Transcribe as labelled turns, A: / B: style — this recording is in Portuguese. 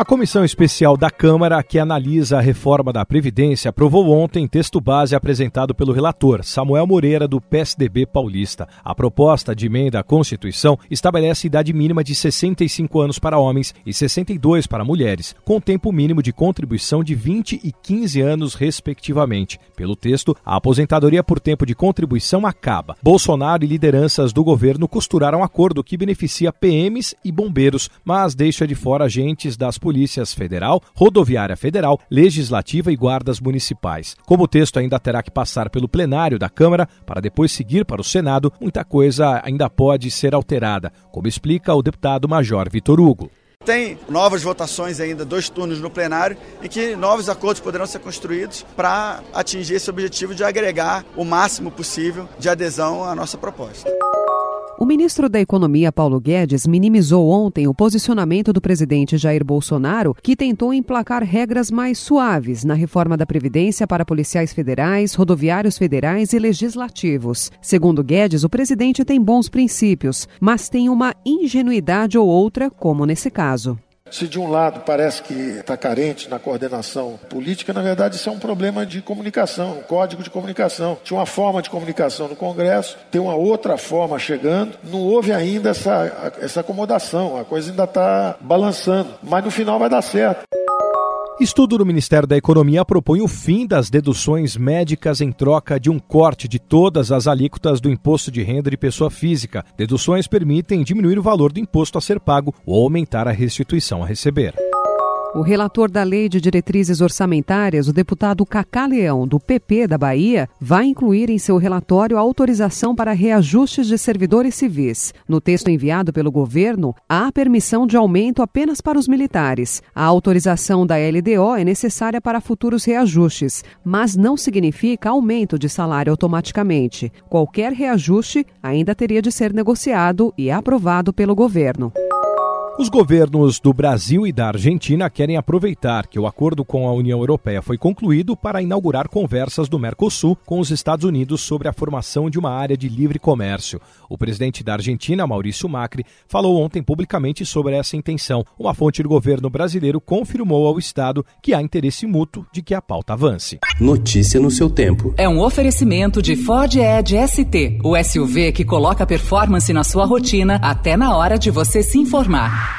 A: A comissão especial da Câmara, que analisa a reforma da Previdência, aprovou ontem texto base apresentado pelo relator, Samuel Moreira, do PSDB paulista. A proposta de emenda à Constituição estabelece idade mínima de 65 anos para homens e 62 para mulheres, com tempo mínimo de contribuição de 20 e 15 anos, respectivamente. Pelo texto, a aposentadoria por tempo de contribuição acaba. Bolsonaro e lideranças do governo costuraram acordo que beneficia PMs e bombeiros, mas deixa de fora agentes das polícias Polícias Federal, Rodoviária Federal, Legislativa e Guardas Municipais. Como o texto ainda terá que passar pelo plenário da Câmara para depois seguir para o Senado, muita coisa ainda pode ser alterada, como explica o deputado Major Vitor Hugo.
B: Tem novas votações ainda, dois turnos no plenário, em que novos acordos poderão ser construídos para atingir esse objetivo de agregar o máximo possível de adesão à nossa proposta.
C: O ministro da Economia, Paulo Guedes, minimizou ontem o posicionamento do presidente Jair Bolsonaro, que tentou emplacar regras mais suaves na reforma da Previdência para policiais federais, rodoviários federais e legislativos. Segundo Guedes, o presidente tem bons princípios, mas tem uma ingenuidade ou outra, como nesse caso.
D: Se de um lado parece que está carente na coordenação política, na verdade isso é um problema de comunicação, um código de comunicação. Tinha uma forma de comunicação no Congresso, tem uma outra forma chegando, não houve ainda essa, essa acomodação, a coisa ainda está balançando, mas no final vai dar certo.
A: Estudo do Ministério da Economia propõe o fim das deduções médicas em troca de um corte de todas as alíquotas do imposto de renda de pessoa física. Deduções permitem diminuir o valor do imposto a ser pago ou aumentar a restituição a receber.
C: O relator da Lei de Diretrizes Orçamentárias, o deputado Cacá Leão, do PP da Bahia, vai incluir em seu relatório a autorização para reajustes de servidores civis. No texto enviado pelo governo, há permissão de aumento apenas para os militares. A autorização da LDO é necessária para futuros reajustes, mas não significa aumento de salário automaticamente. Qualquer reajuste ainda teria de ser negociado e aprovado pelo governo.
A: Os governos do Brasil e da Argentina querem aproveitar que o acordo com a União Europeia foi concluído para inaugurar conversas do Mercosul com os Estados Unidos sobre a formação de uma área de livre comércio. O presidente da Argentina, Maurício Macri, falou ontem publicamente sobre essa intenção. Uma fonte do governo brasileiro confirmou ao Estado que há interesse mútuo de que a pauta avance.
E: Notícia no seu tempo.
F: É um oferecimento de Ford Edge ST, o SUV que coloca performance na sua rotina até na hora de você se informar.